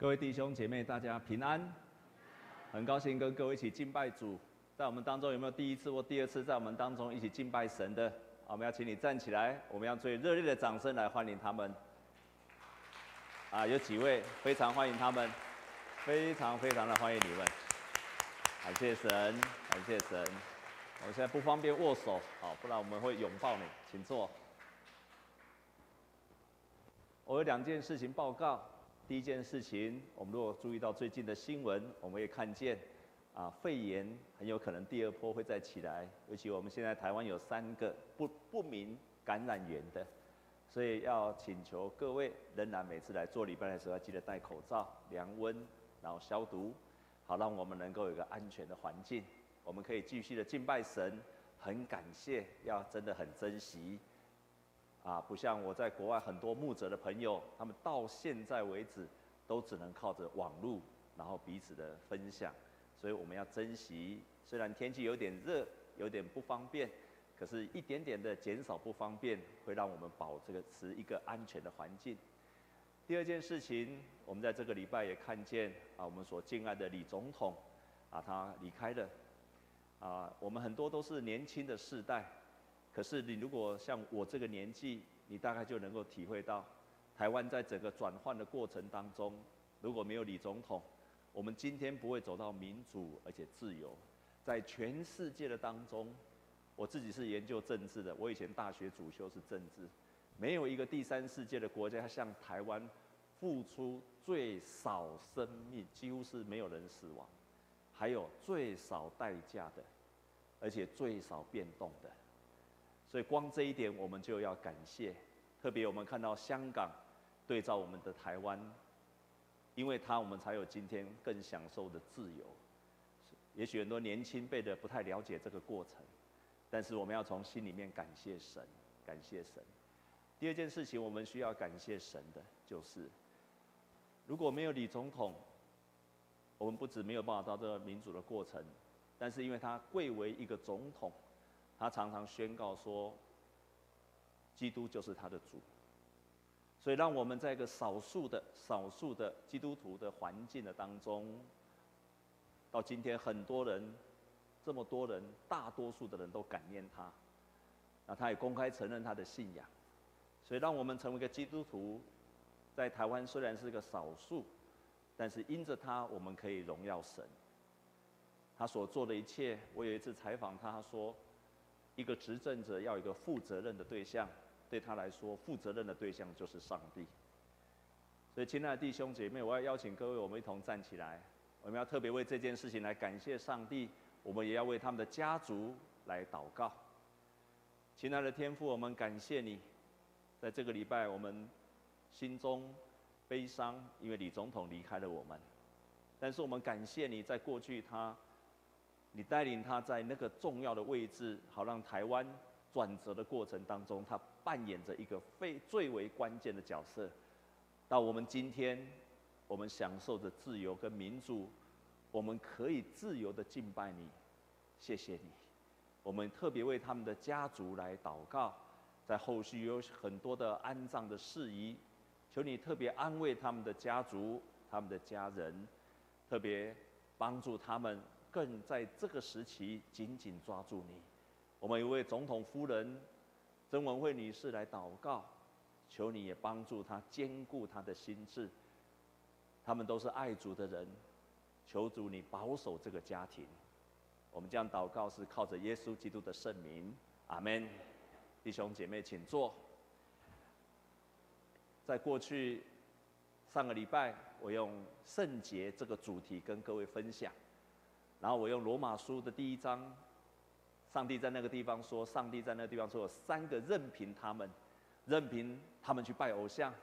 各位弟兄姐妹，大家平安！很高兴跟各位一起敬拜主。在我们当中有没有第一次或第二次在我们当中一起敬拜神的？我们要请你站起来，我们要最热烈的掌声来欢迎他们。啊，有几位非常欢迎他们，非常非常的欢迎你们。感谢神，感谢神。我现在不方便握手，好，不然我们会拥抱你，请坐。我有两件事情报告。第一件事情，我们如果注意到最近的新闻，我们也看见，啊，肺炎很有可能第二波会再起来。尤其我们现在台湾有三个不不明感染源的，所以要请求各位仍然每次来做礼拜的时候要记得戴口罩、量温，然后消毒，好让我们能够有一个安全的环境，我们可以继续的敬拜神。很感谢，要真的很珍惜。啊，不像我在国外很多牧者的朋友，他们到现在为止都只能靠着网络，然后彼此的分享，所以我们要珍惜。虽然天气有点热，有点不方便，可是一点点的减少不方便，会让我们保这个持一个安全的环境。第二件事情，我们在这个礼拜也看见啊，我们所敬爱的李总统啊，他离开了。啊，我们很多都是年轻的世代。可是你如果像我这个年纪，你大概就能够体会到，台湾在整个转换的过程当中，如果没有李总统，我们今天不会走到民主而且自由。在全世界的当中，我自己是研究政治的，我以前大学主修是政治，没有一个第三世界的国家像台湾，付出最少生命，几乎是没有人死亡，还有最少代价的，而且最少变动的。所以光这一点，我们就要感谢。特别我们看到香港对照我们的台湾，因为它我们才有今天更享受的自由。也许很多年轻辈的不太了解这个过程，但是我们要从心里面感谢神，感谢神。第二件事情，我们需要感谢神的，就是如果没有李总统，我们不止没有办法到这个民主的过程，但是因为他贵为一个总统。他常常宣告说，基督就是他的主，所以让我们在一个少数的、少数的基督徒的环境的当中，到今天很多人，这么多人，大多数的人都感念他，那他也公开承认他的信仰，所以让我们成为一个基督徒，在台湾虽然是个少数，但是因着他，我们可以荣耀神。他所做的一切，我有一次采访他，他说。一个执政者要有一个负责任的对象，对他来说，负责任的对象就是上帝。所以，亲爱的弟兄姐妹，我要邀请各位，我们一同站起来，我们要特别为这件事情来感谢上帝，我们也要为他们的家族来祷告。亲爱的天父，我们感谢你，在这个礼拜，我们心中悲伤，因为李总统离开了我们，但是我们感谢你在过去他。你带领他在那个重要的位置，好让台湾转折的过程当中，他扮演着一个非最为关键的角色。到我们今天，我们享受着自由跟民主，我们可以自由的敬拜你，谢谢你。我们特别为他们的家族来祷告，在后续有很多的安葬的事宜，求你特别安慰他们的家族、他们的家人，特别帮助他们。更在这个时期紧紧抓住你。我们有位总统夫人曾文慧女士来祷告，求你也帮助她坚固她的心智。他们都是爱主的人，求主你保守这个家庭。我们这样祷告是靠着耶稣基督的圣名，阿门。弟兄姐妹，请坐。在过去上个礼拜，我用圣洁这个主题跟各位分享。然后我用罗马书的第一章，上帝在那个地方说，上帝在那个地方说有三个任凭他们，任凭他们去拜偶像，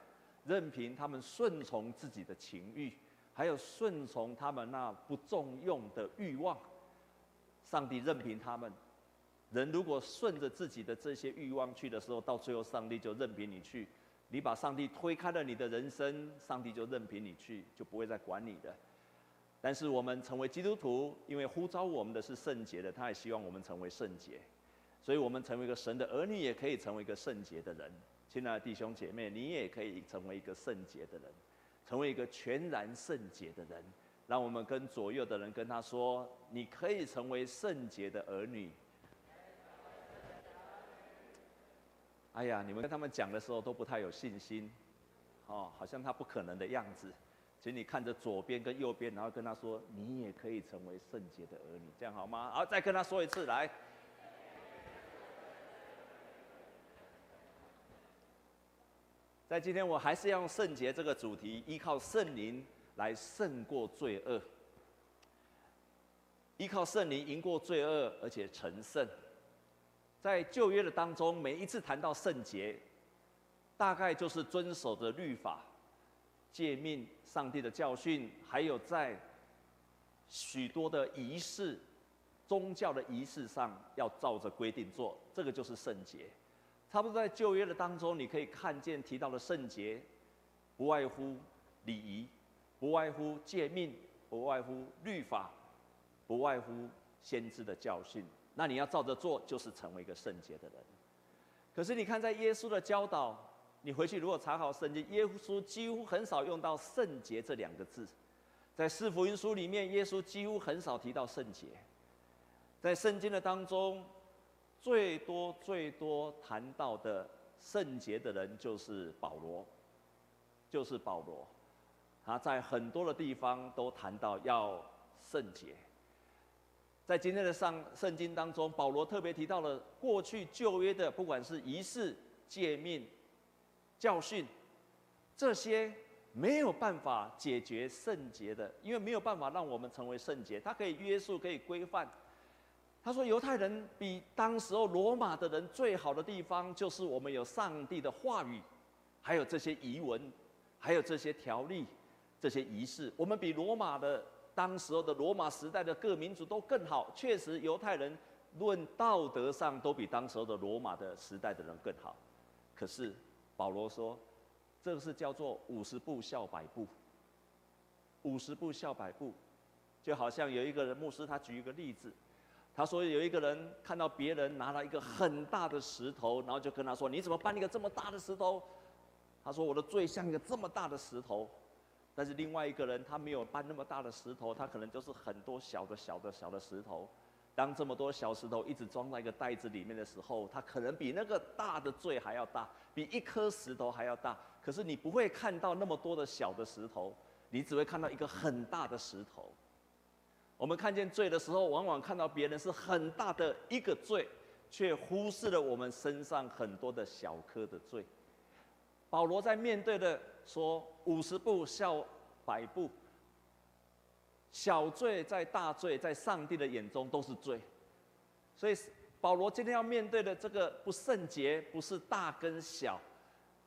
任凭他们顺从自己的情欲，还有顺从他们那不重用的欲望。上帝任凭他们，人如果顺着自己的这些欲望去的时候，到最后上帝就任凭你去，你把上帝推开了你的人生，上帝就任凭你去，就不会再管你的。但是我们成为基督徒，因为呼召我们的是圣洁的，他也希望我们成为圣洁，所以我们成为一个神的儿女，也可以成为一个圣洁的人。亲爱的弟兄姐妹，你也可以成为一个圣洁的人。成为一个全然圣洁的人。让我们跟左右的人跟他说：“你可以成为圣洁的儿女。”哎呀，你们跟他们讲的时候都不太有信心，哦，好像他不可能的样子。请你看着左边跟右边，然后跟他说：“你也可以成为圣洁的儿女。”这样好吗？好，再跟他说一次，来。在今天，我还是要用圣洁这个主题，依靠圣灵。来胜过罪恶，依靠圣灵赢过罪恶，而且成圣。在旧约的当中，每一次谈到圣洁，大概就是遵守着律法、诫命、上帝的教训，还有在许多的仪式、宗教的仪式上要照着规定做，这个就是圣洁。差不多在旧约的当中，你可以看见提到的圣洁，不外乎礼仪。不外乎诫命，不外乎律法，不外乎先知的教训。那你要照着做，就是成为一个圣洁的人。可是你看，在耶稣的教导，你回去如果查好圣经，耶稣几乎很少用到“圣洁”这两个字。在四福音书里面，耶稣几乎很少提到圣洁。在圣经的当中，最多最多谈到的圣洁的人，就是保罗，就是保罗。他在很多的地方都谈到要圣洁。在今天的上圣经当中，保罗特别提到了过去旧约的，不管是仪式、诫命、教训，这些没有办法解决圣洁的，因为没有办法让我们成为圣洁。它可以约束，可以规范。他说，犹太人比当时候罗马的人最好的地方，就是我们有上帝的话语，还有这些遗文，还有这些条例。这些仪式，我们比罗马的当时候的罗马时代的各民族都更好。确实，犹太人论道德上都比当时候的罗马的时代的人更好。可是保罗说，这个是叫做五十步笑百步。五十步笑百步，就好像有一个人牧师，他举一个例子，他说有一个人看到别人拿了一个很大的石头，然后就跟他说：“你怎么搬一个这么大的石头？”他说：“我的罪像一个这么大的石头。”但是另外一个人，他没有搬那么大的石头，他可能就是很多小的、小的、小的石头。当这么多小石头一直装在一个袋子里面的时候，它可能比那个大的罪还要大，比一颗石头还要大。可是你不会看到那么多的小的石头，你只会看到一个很大的石头。我们看见罪的时候，往往看到别人是很大的一个罪，却忽视了我们身上很多的小颗的罪。保罗在面对的。说五十步笑百步，小罪在大罪，在上帝的眼中都是罪。所以保罗今天要面对的这个不圣洁，不是大跟小，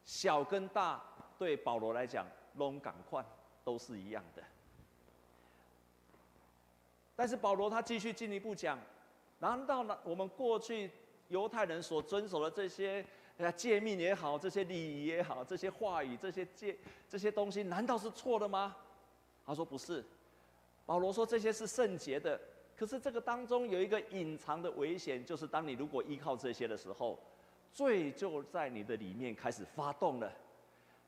小跟大对保罗来讲，拢赶快都是一样的。但是保罗他继续进一步讲，难道呢我们过去犹太人所遵守的这些？那诫命也好，这些礼仪也好，这些话语、这些诫、这些东西，难道是错的吗？他说不是。保罗说这些是圣洁的，可是这个当中有一个隐藏的危险，就是当你如果依靠这些的时候，罪就在你的里面开始发动了。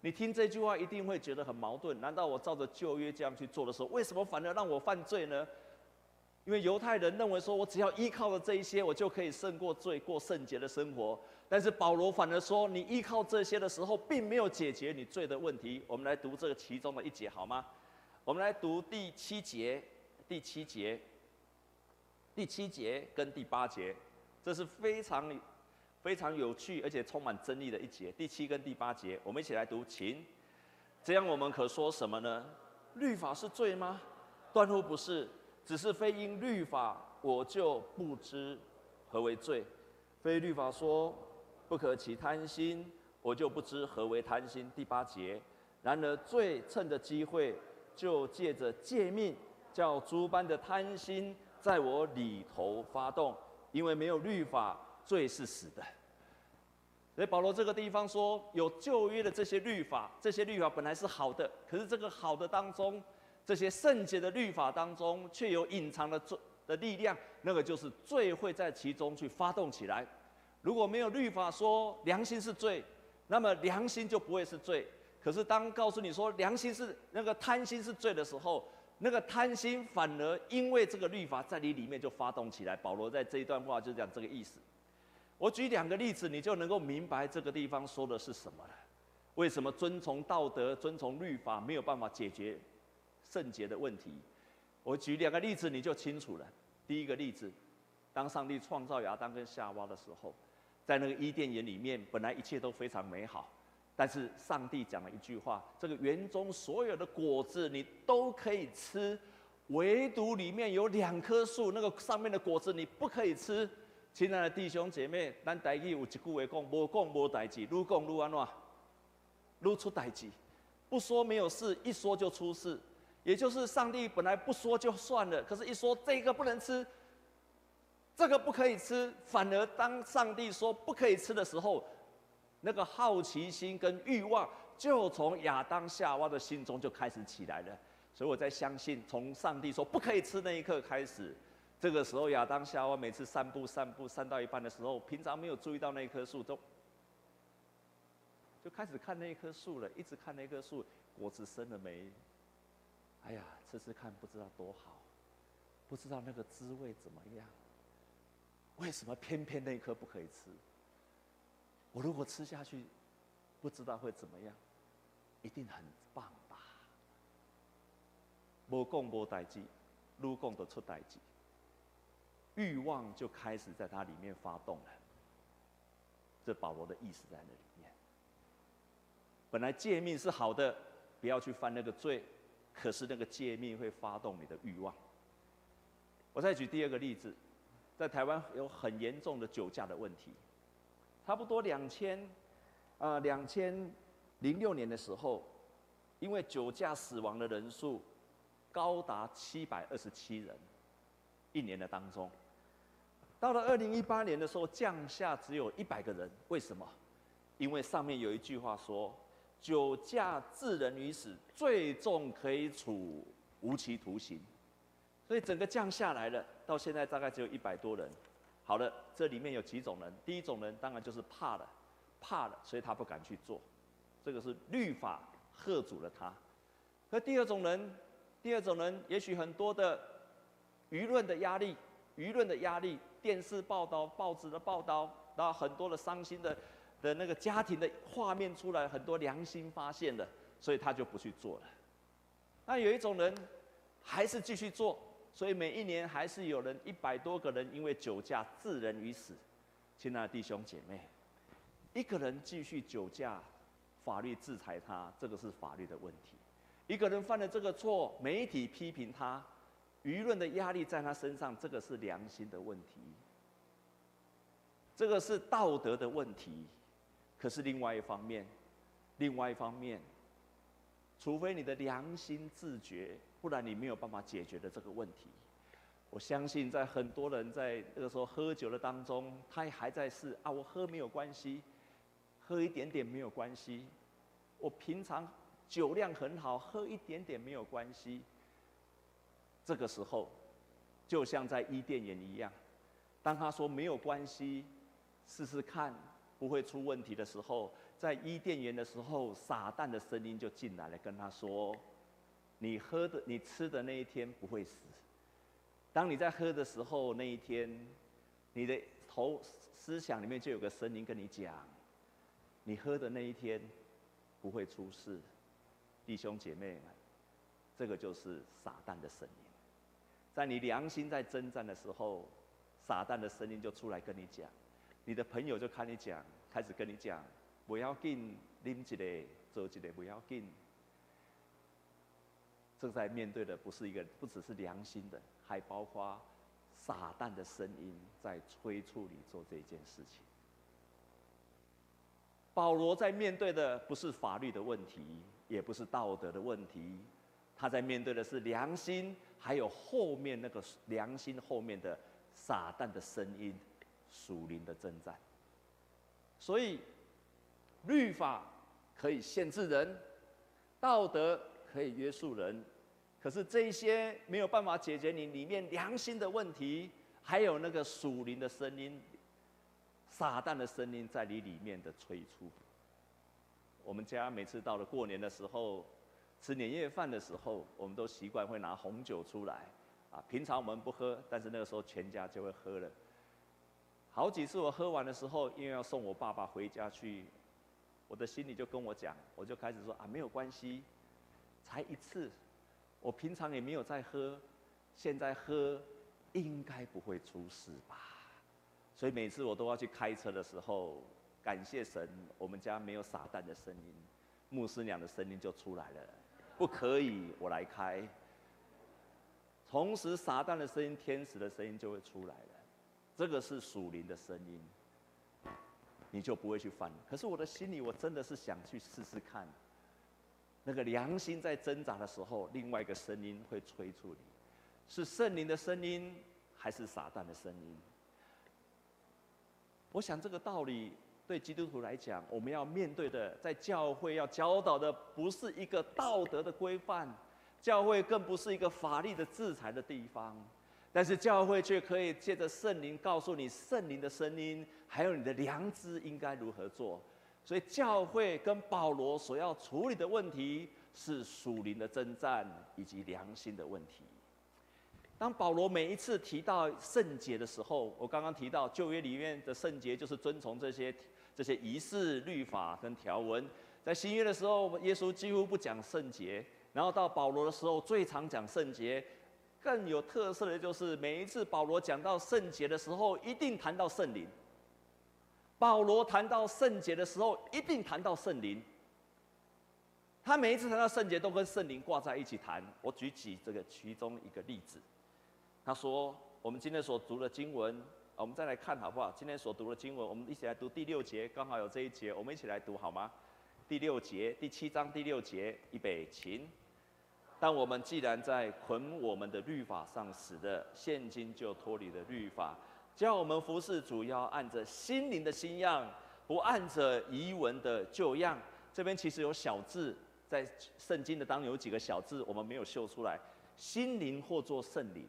你听这句话一定会觉得很矛盾。难道我照着旧约这样去做的时候，为什么反而让我犯罪呢？因为犹太人认为说，我只要依靠了这一些，我就可以胜过罪，过圣洁的生活。但是保罗反而说，你依靠这些的时候，并没有解决你罪的问题。我们来读这个其中的一节好吗？我们来读第七节、第七节、第七节跟第八节，这是非常非常有趣而且充满争议的一节。第七跟第八节，我们一起来读，请。这样我们可说什么呢？律法是罪吗？断乎不是，只是非因律法，我就不知何为罪。非律法说。不可起贪心，我就不知何为贪心。第八节，然而罪趁着机会，就借着诫命，叫诸般的贪心在我里头发动。因为没有律法，罪是死的。所以保罗这个地方说，有旧约的这些律法，这些律法本来是好的，可是这个好的当中，这些圣洁的律法当中，却有隐藏的罪的力量，那个就是罪会在其中去发动起来。如果没有律法说良心是罪，那么良心就不会是罪。可是当告诉你说良心是那个贪心是罪的时候，那个贪心反而因为这个律法在你里面就发动起来。保罗在这一段话就讲这个意思。我举两个例子，你就能够明白这个地方说的是什么了。为什么遵从道德、遵从律法没有办法解决圣洁的问题？我举两个例子，你就清楚了。第一个例子，当上帝创造亚当跟夏娃的时候，在那个伊甸园里面，本来一切都非常美好。但是上帝讲了一句话：这个园中所有的果子你都可以吃，唯独里面有两棵树，那个上面的果子你不可以吃。亲爱的弟兄姐妹，咱台语有一句话讲：无讲无代志，愈讲愈安怎？愈出代志。不说没有事，一说就出事。也就是上帝本来不说就算了，可是一说这个不能吃，这个不可以吃，反而当上帝说不可以吃的时候。那个好奇心跟欲望，就从亚当夏娃的心中就开始起来了。所以我在相信，从上帝说不可以吃那一刻开始，这个时候亚当夏娃每次散步、散步、散到一半的时候，平常没有注意到那一棵树，都就开始看那一棵树了，一直看那棵树果子生了没？哎呀，吃吃看，不知道多好，不知道那个滋味怎么样？为什么偏偏那一颗不可以吃？我如果吃下去，不知道会怎么样，一定很棒吧？无讲无代志，愈讲就出代志，欲望就开始在它里面发动了。这保罗的意思在那里面。本来诫命是好的，不要去犯那个罪，可是那个诫命会发动你的欲望。我再举第二个例子，在台湾有很严重的酒驾的问题。差不多两千，啊，两千零六年的时候，因为酒驾死亡的人数高达七百二十七人，一年的当中，到了二零一八年的时候降下只有一百个人，为什么？因为上面有一句话说，酒驾致人于死，最重可以处无期徒刑，所以整个降下来了，到现在大概只有一百多人。好了，这里面有几种人。第一种人当然就是怕了，怕了，所以他不敢去做。这个是律法吓阻了他。那第二种人，第二种人也许很多的舆论的压力，舆论的压力，电视报道、报纸的报道，然后很多的伤心的的那个家庭的画面出来，很多良心发现了，所以他就不去做了。那有一种人还是继续做。所以每一年还是有人一百多个人因为酒驾致人于死，亲爱的弟兄姐妹，一个人继续酒驾，法律制裁他，这个是法律的问题；一个人犯了这个错，媒体批评他，舆论的压力在他身上，这个是良心的问题，这个是道德的问题。可是另外一方面，另外一方面，除非你的良心自觉。不然你没有办法解决的这个问题。我相信在很多人在那个时候喝酒的当中，他还在试啊，我喝没有关系，喝一点点没有关系。我平常酒量很好，喝一点点没有关系。这个时候，就像在伊甸园一样，当他说没有关系，试试看不会出问题的时候，在伊甸园的时候，撒旦的声音就进来了，跟他说。你喝的、你吃的那一天不会死。当你在喝的时候，那一天，你的头思想里面就有个声音跟你讲：你喝的那一天不会出事。弟兄姐妹们，这个就是撒旦的声音。在你良心在征战的时候，撒旦的声音就出来跟你讲。你的朋友就看你讲，开始跟你讲：不要紧，啉一个，做一个，不要紧。正在面对的不是一个，不只是良心的，还包括撒旦的声音在催促你做这件事情。保罗在面对的不是法律的问题，也不是道德的问题，他在面对的是良心，还有后面那个良心后面的撒旦的声音，属灵的征战。所以，律法可以限制人，道德可以约束人。可是这一些没有办法解决你里面良心的问题，还有那个属灵的声音、撒旦的声音在你里面的催促。我们家每次到了过年的时候，吃年夜饭的时候，我们都习惯会拿红酒出来，啊，平常我们不喝，但是那个时候全家就会喝了。好几次我喝完的时候，因为要送我爸爸回家去，我的心里就跟我讲，我就开始说啊，没有关系，才一次，我平常也没有在喝，现在喝应该不会出事吧。所以每次我都要去开车的时候，感谢神，我们家没有撒旦的声音，牧师娘的声音就出来了，不可以，我来开。同时，撒旦的声音、天使的声音就会出来了。这个是属灵的声音，你就不会去犯。可是我的心里，我真的是想去试试看。那个良心在挣扎的时候，另外一个声音会催促你，是圣灵的声音，还是撒旦的声音？我想这个道理对基督徒来讲，我们要面对的，在教会要教导的，不是一个道德的规范，教会更不是一个法律的制裁的地方。但是教会却可以借着圣灵告诉你圣灵的声音，还有你的良知应该如何做。所以教会跟保罗所要处理的问题是属灵的征战以及良心的问题。当保罗每一次提到圣洁的时候，我刚刚提到旧约里面的圣洁就是遵从这些这些仪式、律法跟条文。在新约的时候，耶稣几乎不讲圣洁，然后到保罗的时候最常讲圣洁。更有特色的就是，每一次保罗讲到圣洁的时候，一定谈到圣灵。保罗谈到圣洁的时候，一定谈到圣灵。他每一次谈到圣洁，都跟圣灵挂在一起谈。我举起这个其中一个例子。他说：“我们今天所读的经文，我们再来看好不好？今天所读的经文，我们一起来读第六节，刚好有这一节，我们一起来读好吗？第六节，第七章第六节，预备，请。但我们既然在捆我们的律法上死的，现今就脱离了律法，叫我们服侍主要按着心灵的新样，不按着仪文的旧样。这边其实有小字，在圣经的当中有几个小字，我们没有秀出来。心灵或作圣灵，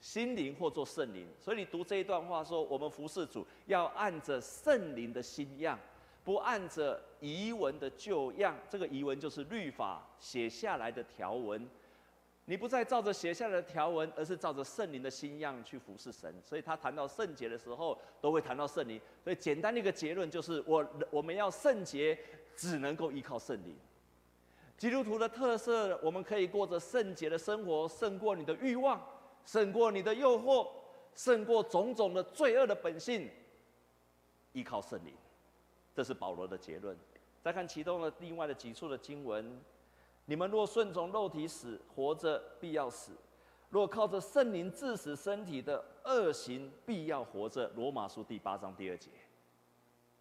心灵或作圣灵。所以你读这一段话说，我们服侍主要按着圣灵的新样。不按着仪文的旧样，这个仪文就是律法写下来的条文，你不再照着写下来的条文，而是照着圣灵的心样去服侍神。所以他谈到圣洁的时候，都会谈到圣灵。所以简单的一个结论就是，我我们要圣洁，只能够依靠圣灵。基督徒的特色，我们可以过着圣洁的生活，胜过你的欲望，胜过你的诱惑，胜过种种的罪恶的本性，依靠圣灵。这是保罗的结论。再看其中的另外的几处的经文：你们若顺从肉体死，活着必要死；若靠着圣灵致死身体的恶行，必要活着。罗马书第八章第二节，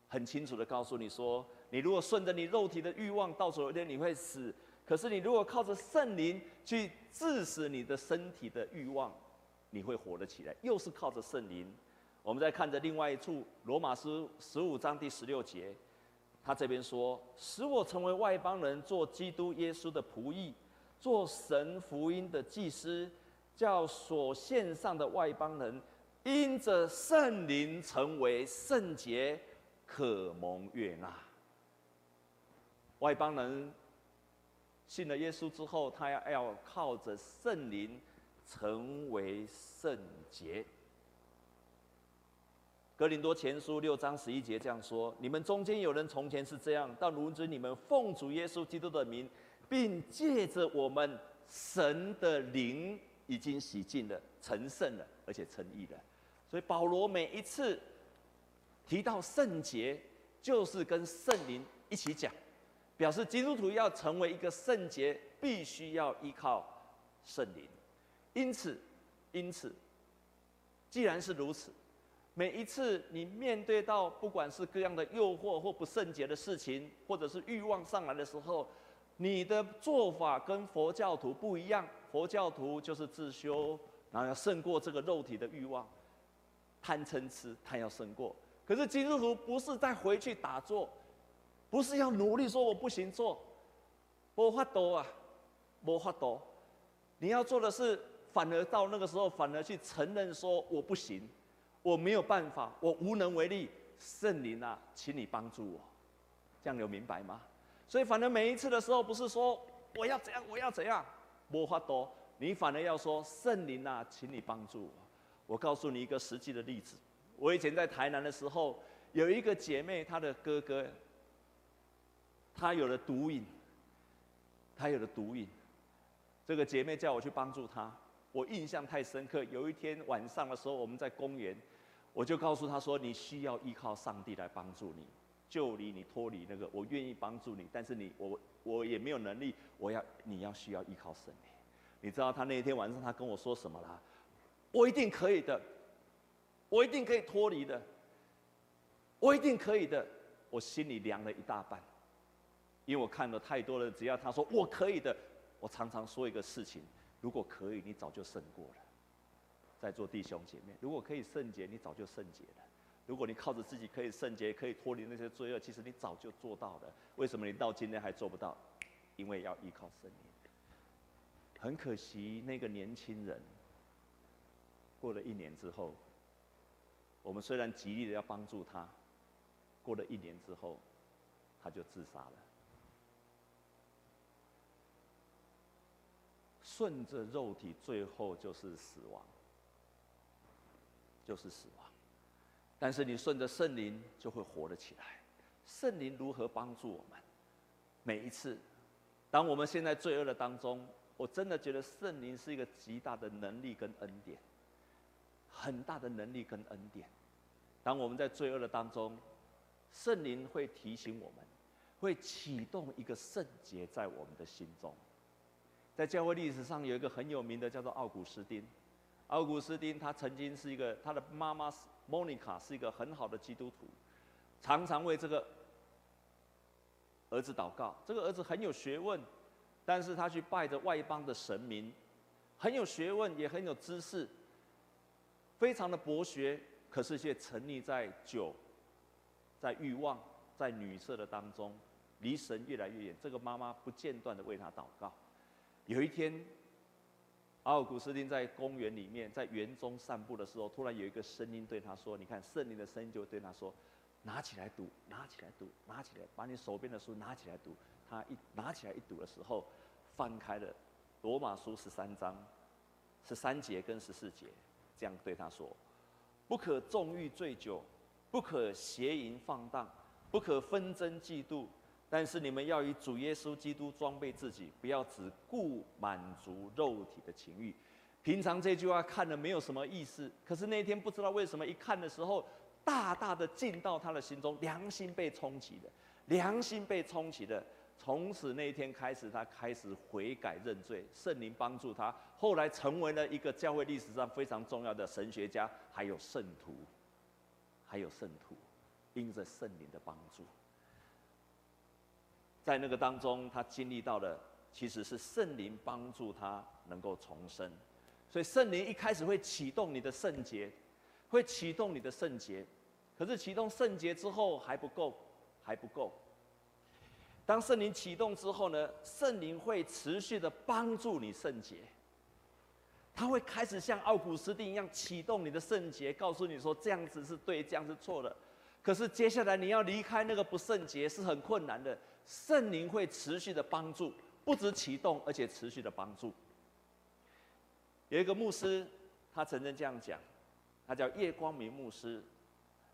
很清楚的告诉你说：你如果顺着你肉体的欲望，到时候一天你会死；可是你如果靠着圣灵去致死你的身体的欲望，你会活得起来。又是靠着圣灵。我们再看着另外一处《罗马书》十五章第十六节，他这边说：“使我成为外邦人，做基督耶稣的仆役，做神福音的祭司，叫所献上的外邦人，因着圣灵成为圣洁，可蒙悦纳。”外邦人信了耶稣之后，他要要靠着圣灵成为圣洁。格林多前书六章十一节这样说：你们中间有人从前是这样，但如今你们奉主耶稣基督的名，并借着我们神的灵，已经洗净了、成圣了，而且成义了。所以保罗每一次提到圣洁，就是跟圣灵一起讲，表示基督徒要成为一个圣洁，必须要依靠圣灵。因此，因此，既然是如此。每一次你面对到不管是各样的诱惑或不圣洁的事情，或者是欲望上来的时候，你的做法跟佛教徒不一样。佛教徒就是自修，然后要胜过这个肉体的欲望，贪嗔痴，他要胜过。可是基督徒不是再回去打坐，不是要努力说我不行做，没法多啊，没法多。你要做的是，反而到那个时候，反而去承认说我不行。我没有办法，我无能为力。圣灵啊，请你帮助我。这样有明白吗？所以，反正每一次的时候，不是说我要怎样，我要怎样，没法多，你反而要说圣灵啊，请你帮助我。我告诉你一个实际的例子，我以前在台南的时候，有一个姐妹，她的哥哥，他有了毒瘾，他有了毒瘾，这个姐妹叫我去帮助他，我印象太深刻。有一天晚上的时候，我们在公园，我就告诉他说：“你需要依靠上帝来帮助你。”救离你脱离那个，我愿意帮助你，但是你我我也没有能力，我要你要需要依靠神。你知道他那天晚上他跟我说什么啦？我一定可以的，我一定可以脱离的，我一定可以的。我心里凉了一大半，因为我看了太多了。只要他说我可以的，我常常说一个事情：如果可以，你早就胜过了。在座弟兄姐妹，如果可以圣洁，你早就圣洁了。如果你靠着自己可以圣洁，可以脱离那些罪恶，其实你早就做到了。为什么你到今天还做不到？因为要依靠圣灵。很可惜，那个年轻人过了一年之后，我们虽然极力的要帮助他，过了一年之后，他就自杀了。顺着肉体，最后就是死亡，就是死亡。但是你顺着圣灵就会活了起来。圣灵如何帮助我们？每一次，当我们现在罪恶的当中，我真的觉得圣灵是一个极大的能力跟恩典，很大的能力跟恩典。当我们在罪恶的当中，圣灵会提醒我们，会启动一个圣洁在我们的心中。在教会历史上有一个很有名的叫做奥古斯丁，奥古斯丁他曾经是一个他的妈妈。莫妮卡是一个很好的基督徒，常常为这个儿子祷告。这个儿子很有学问，但是他去拜着外邦的神明，很有学问，也很有知识，非常的博学，可是却沉溺在酒、在欲望、在女色的当中，离神越来越远。这个妈妈不间断的为他祷告。有一天，奥古斯丁在公园里面，在园中散步的时候，突然有一个声音对他说：“你看，圣灵的声音就对他说，拿起来读，拿起来读，拿起来，把你手边的书拿起来读。”他一拿起来一读的时候，翻开了罗马书十三章十三节跟十四节，这样对他说：“不可纵欲醉酒，不可邪淫放荡，不可纷争嫉妒。”但是你们要以主耶稣基督装备自己，不要只顾满足肉体的情欲。平常这句话看了没有什么意思，可是那天不知道为什么一看的时候，大大的进到他的心中，良心被冲击了，良心被冲击了。从此那一天开始，他开始悔改认罪，圣灵帮助他，后来成为了一个教会历史上非常重要的神学家，还有圣徒，还有圣徒，因着圣灵的帮助。在那个当中，他经历到的其实是圣灵帮助他能够重生，所以圣灵一开始会启动你的圣洁，会启动你的圣洁，可是启动圣洁之后还不够，还不够。当圣灵启动之后呢，圣灵会持续的帮助你圣洁，他会开始像奥古斯丁一样启动你的圣洁，告诉你说这样子是对，这样是错的。可是接下来你要离开那个不圣洁是很困难的。圣灵会持续的帮助，不止启动，而且持续的帮助。有一个牧师，他曾经这样讲，他叫叶光明牧师，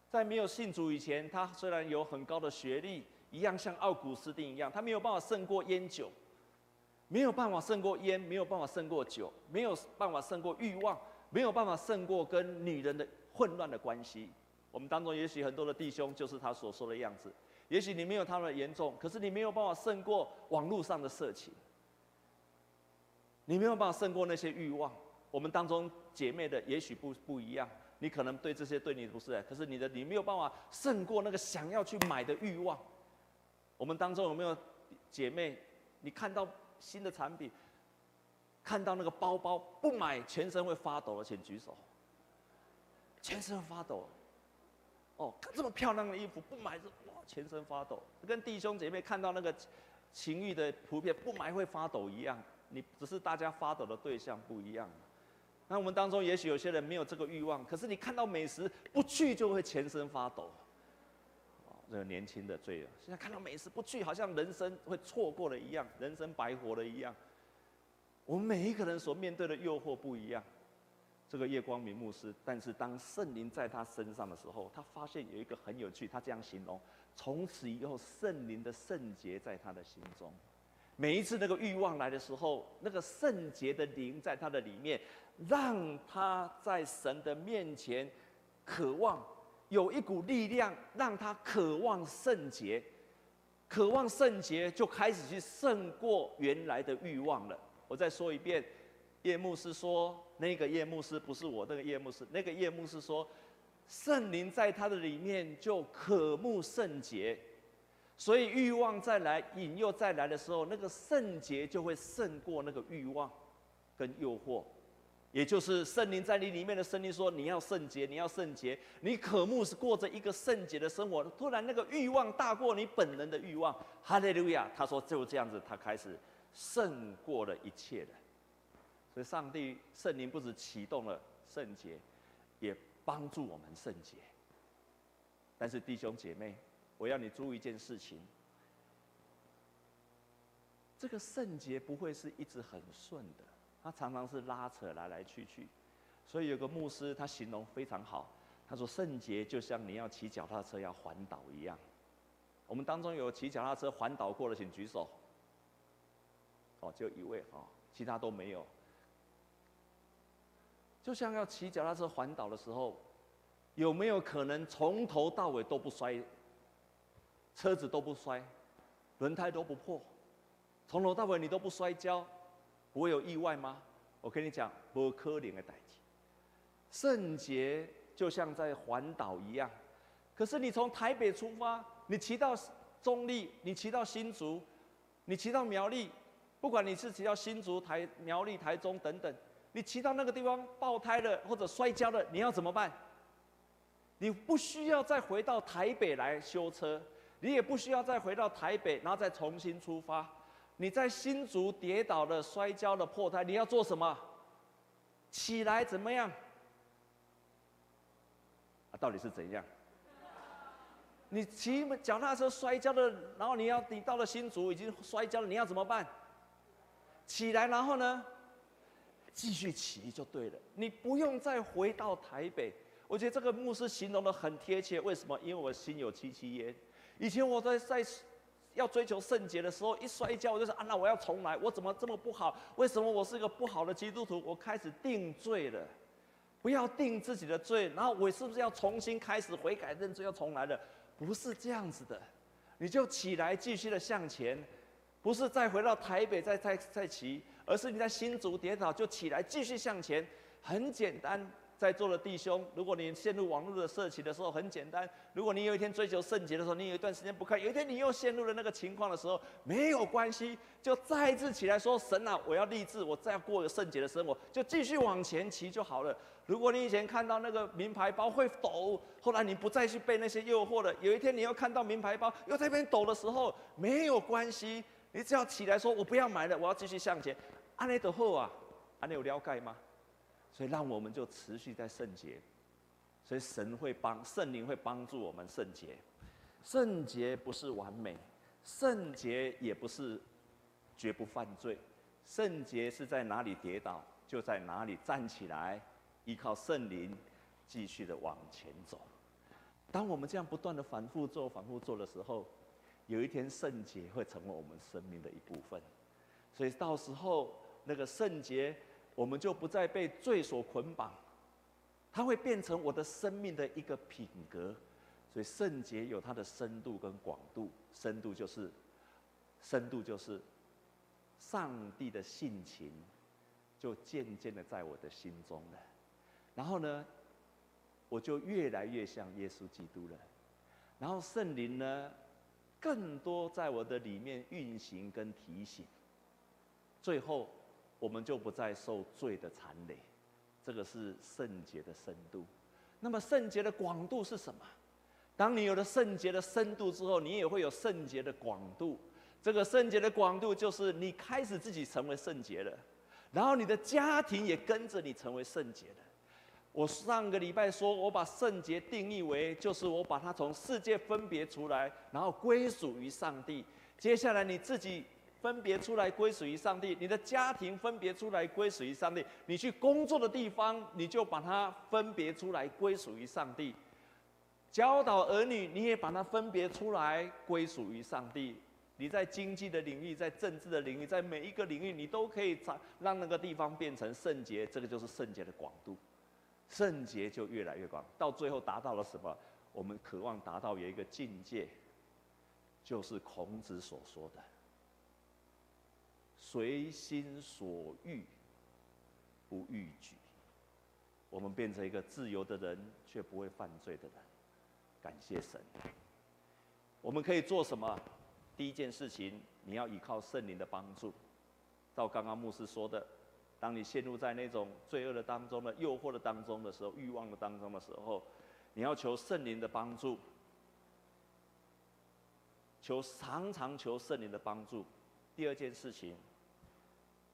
在没有信主以前，他虽然有很高的学历，一样像奥古斯丁一样，他没有办法胜过烟酒，没有办法胜过烟，没有办法胜过酒，没有办法胜过欲望，没有办法胜过跟女人的混乱的关系。我们当中也许很多的弟兄就是他所说的样子。也许你没有他们严重，可是你没有办法胜过网络上的色情，你没有办法胜过那些欲望。我们当中姐妹的也许不不一样，你可能对这些对你不是，可是你的你没有办法胜过那个想要去买的欲望。我们当中有没有姐妹？你看到新的产品，看到那个包包不买，全身会发抖的，请举手。全身发抖。哦，这么漂亮的衣服不买是，全身发抖，跟弟兄姐妹看到那个情欲的图片不买会发抖一样。你只是大家发抖的对象不一样。那我们当中也许有些人没有这个欲望，可是你看到美食不去就会全身发抖。这个年轻的罪人，现在看到美食不去，好像人生会错过了一样，人生白活了一样。我们每一个人所面对的诱惑不一样。这个叶光明牧师，但是当圣灵在他身上的时候，他发现有一个很有趣，他这样形容：从此以后，圣灵的圣洁在他的心中。每一次那个欲望来的时候，那个圣洁的灵在他的里面，让他在神的面前渴望，有一股力量让他渴望圣洁，渴望圣洁就开始去胜过原来的欲望了。我再说一遍，叶牧师说，那个叶牧师不是我，那个叶牧师，那个叶牧师说，圣灵在他的里面就渴慕圣洁。所以欲望再来，引诱再来的时候，那个圣洁就会胜过那个欲望跟诱惑，也就是圣灵在你里面的圣灵说：你要圣洁，你要圣洁，你渴慕是过着一个圣洁的生活。突然那个欲望大过你本人的欲望，哈利路亚！他说就这样子，他开始胜过了一切的。所以上帝圣灵不止启动了圣洁，也帮助我们圣洁。但是弟兄姐妹。我要你注意一件事情，这个圣洁不会是一直很顺的，它常常是拉扯来来去去。所以有个牧师他形容非常好，他说圣洁就像你要骑脚踏车要环岛一样。我们当中有骑脚踏车环岛过的，请举手。哦，就一位哦，其他都没有。就像要骑脚踏车环岛的时候，有没有可能从头到尾都不摔？车子都不摔，轮胎都不破，从头到尾你都不摔跤，不会有意外吗？我跟你讲，不可能的代志。圣洁就像在环岛一样，可是你从台北出发，你骑到中立，你骑到新竹，你骑到苗栗，不管你是骑到新竹、台苗栗、台中等等，你骑到那个地方爆胎了或者摔跤了，你要怎么办？你不需要再回到台北来修车。你也不需要再回到台北，然后再重新出发。你在新竹跌倒了、摔跤了、破胎，你要做什么？起来怎么样？啊，到底是怎样？你骑脚踏车摔跤了，然后你要你到了新竹已经摔跤了，你要怎么办？起来，然后呢？继续骑就对了。你不用再回到台北。我觉得这个牧师形容得很贴切。为什么？因为我心有戚戚焉。以前我在在要追求圣洁的时候，一摔跤我就说啊，那我要重来，我怎么这么不好？为什么我是一个不好的基督徒？我开始定罪了，不要定自己的罪，然后我是不是要重新开始悔改认罪要重来了？不是这样子的，你就起来继续的向前，不是再回到台北再再再骑，而是你在新竹跌倒就起来继续向前，很简单。在座的弟兄，如果你陷入网络的色情的时候，很简单。如果你有一天追求圣洁的时候，你有一段时间不看，有一天你又陷入了那个情况的时候，没有关系，就再一次起来说：“神啊，我要立志，我再过个圣洁的生活，就继续往前骑就好了。”如果你以前看到那个名牌包会抖，后来你不再去被那些诱惑了，有一天你又看到名牌包又在那边抖的时候，没有关系，你只要起来说：“我不要买了，我要继续向前。”安内的后啊，安内有了解吗？所以，让我们就持续在圣洁。所以，神会帮圣灵会帮助我们圣洁。圣洁不是完美，圣洁也不是绝不犯罪。圣洁是在哪里跌倒，就在哪里站起来，依靠圣灵，继续的往前走。当我们这样不断的反复做、反复做的时候，有一天圣洁会成为我们生命的一部分。所以，到时候那个圣洁。我们就不再被罪所捆绑，它会变成我的生命的一个品格。所以圣洁有它的深度跟广度，深度就是，深度就是，上帝的性情就渐渐的在我的心中了。然后呢，我就越来越像耶稣基督了。然后圣灵呢，更多在我的里面运行跟提醒。最后。我们就不再受罪的缠累，这个是圣洁的深度。那么圣洁的广度是什么？当你有了圣洁的深度之后，你也会有圣洁的广度。这个圣洁的广度就是你开始自己成为圣洁了，然后你的家庭也跟着你成为圣洁了。我上个礼拜说，我把圣洁定义为，就是我把它从世界分别出来，然后归属于上帝。接下来你自己分别出来归属于上帝，你的家庭分别出来归属于上帝，你去工作的地方，你就把它分别出来归属于上帝。教导儿女，你也把它分别出来归属于上帝。你在经济的领域，在政治的领域，在每一个领域，你都可以让那个地方变成圣洁。这个就是圣洁的广度。圣洁就越来越广，到最后达到了什么？我们渴望达到有一个境界，就是孔子所说的“随心所欲，不逾矩”。我们变成一个自由的人，却不会犯罪的人。感谢神。我们可以做什么？第一件事情，你要依靠圣灵的帮助。照刚刚牧师说的。当你陷入在那种罪恶的当中的诱惑的当中的时候，欲望的当中的时候，你要求圣灵的帮助，求常常求圣灵的帮助。第二件事情，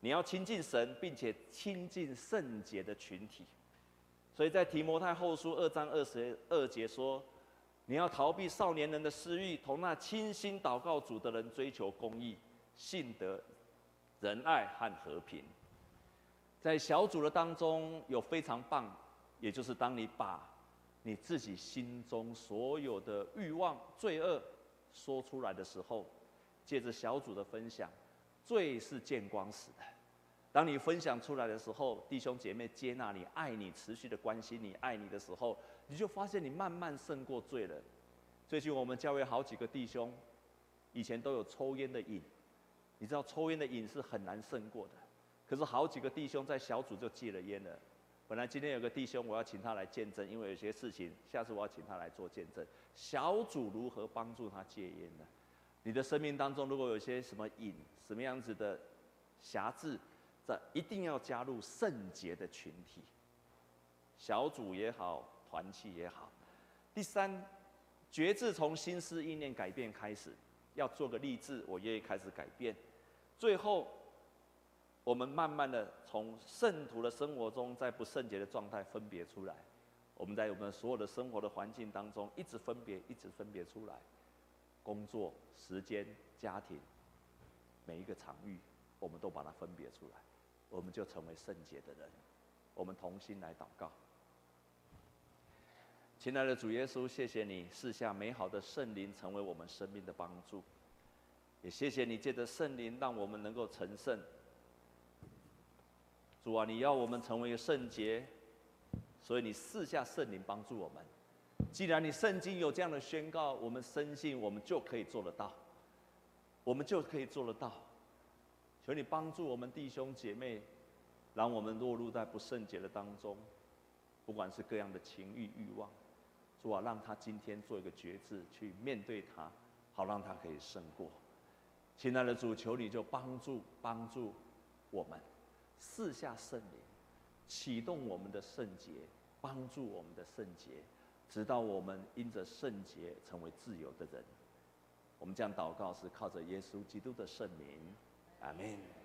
你要亲近神，并且亲近圣洁的群体。所以在提摩太后书二章二十二节说，你要逃避少年人的私欲，同那倾心祷告主的人追求公义、信德、仁爱和和平。在小组的当中有非常棒，也就是当你把你自己心中所有的欲望、罪恶说出来的时候，借着小组的分享，罪是见光死的。当你分享出来的时候，弟兄姐妹接纳你、爱你、持续的关心你、爱你的时候，你就发现你慢慢胜过罪了。最近我们教会好几个弟兄，以前都有抽烟的瘾，你知道抽烟的瘾是很难胜过的。可是好几个弟兄在小组就戒了烟了。本来今天有个弟兄，我要请他来见证，因为有些事情，下次我要请他来做见证。小组如何帮助他戒烟呢？你的生命当中如果有些什么瘾，什么样子的瑕疵，这一定要加入圣洁的群体，小组也好，团契也好。第三，觉志从心思意念改变开始，要做个立志，我愿意开始改变。最后。我们慢慢的从圣徒的生活中，在不圣洁的状态分别出来。我们在我们所有的生活的环境当中，一直分别，一直分别出来。工作、时间、家庭，每一个场域，我们都把它分别出来，我们就成为圣洁的人。我们同心来祷告。亲爱的主耶稣，谢谢你赐下美好的圣灵，成为我们生命的帮助。也谢谢你借着圣灵，让我们能够成圣。主啊，你要我们成为圣洁，所以你赐下圣灵帮助我们。既然你圣经有这样的宣告，我们深信我们就可以做得到，我们就可以做得到。求你帮助我们弟兄姐妹，让我们落入在不圣洁的当中，不管是各样的情欲欲望，主啊，让他今天做一个决志，去面对他，好让他可以胜过。亲爱的主，求你就帮助帮助我们。赐下圣灵，启动我们的圣洁，帮助我们的圣洁，直到我们因着圣洁成为自由的人。我们这样祷告是靠着耶稣基督的圣名，阿门。